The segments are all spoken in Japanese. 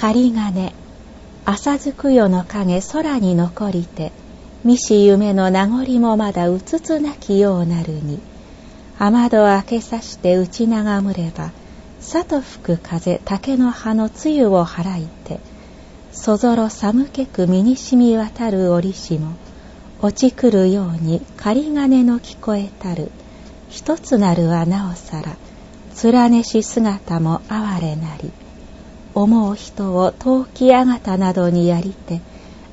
仮金朝づくよの影空に残りて未し夢の名残もまだうつつなきようなるに。雨戸開けさして打ち長むれば里吹く風竹の葉の露を払いてそぞろ寒けく身にしみ渡る折しも落ちくるように仮金の聞こえたる。一つなるはなおさら連ねし姿も哀れなり。思う人を陶器あがたなどにやりて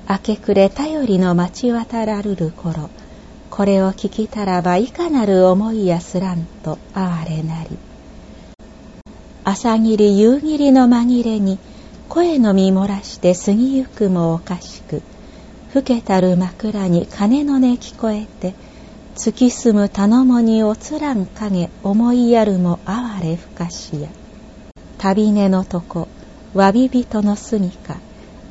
明け暮れ頼りの待ち渡らるる頃これを聞きたらばいかなる思いやすらんと哀れなり。朝霧夕霧の紛れに声のみ漏らして過ぎゆくもおかしく更けたる枕に鐘の音聞こえて月住む頼もにおつらん影思いやるも哀れふかしや。旅根のとこわび人の住みか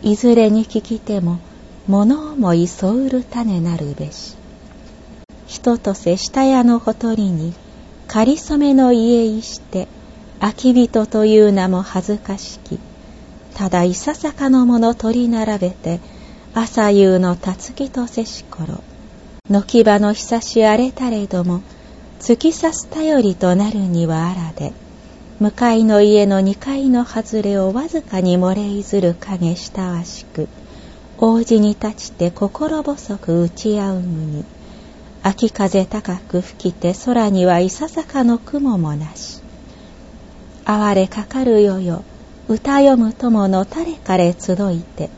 いずれに聞きても物思いそうる種なるべし。人とせ下屋のほとりにかりそめの家いして空き人という名も恥ずかしきただいささかのもの取り並べて朝夕のたつきとせし頃軒場の久し荒れたれども突き刺す頼りとなるにはあらで向かいの家の二階の外れをわずかに漏れいずる影したわしく王子に立ちて心細く打ち合うむに秋風高く吹きて空にはいささかの雲もなし。哀れかかるよよ歌読む友の誰かれ集いて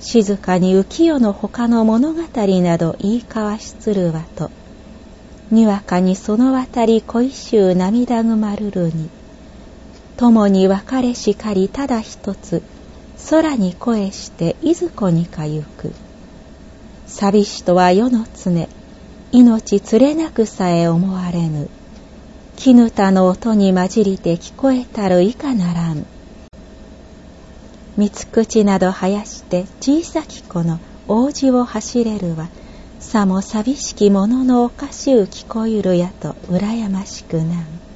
静かに浮世の他の物語など言い交わしつるわとにわかにその渡り恋しゅう涙ぐまるるに共に別れしかりただ一つ空に声していずこにかゆく。寂しとは世の常命連れなくさえ思われぬ。絹田の音に混じりて聞こえたる以下ならん。三つ口など生やして小さき子の王子を走れるはさも寂しき者のおかしゅう聞こえるやと羨ましくなん。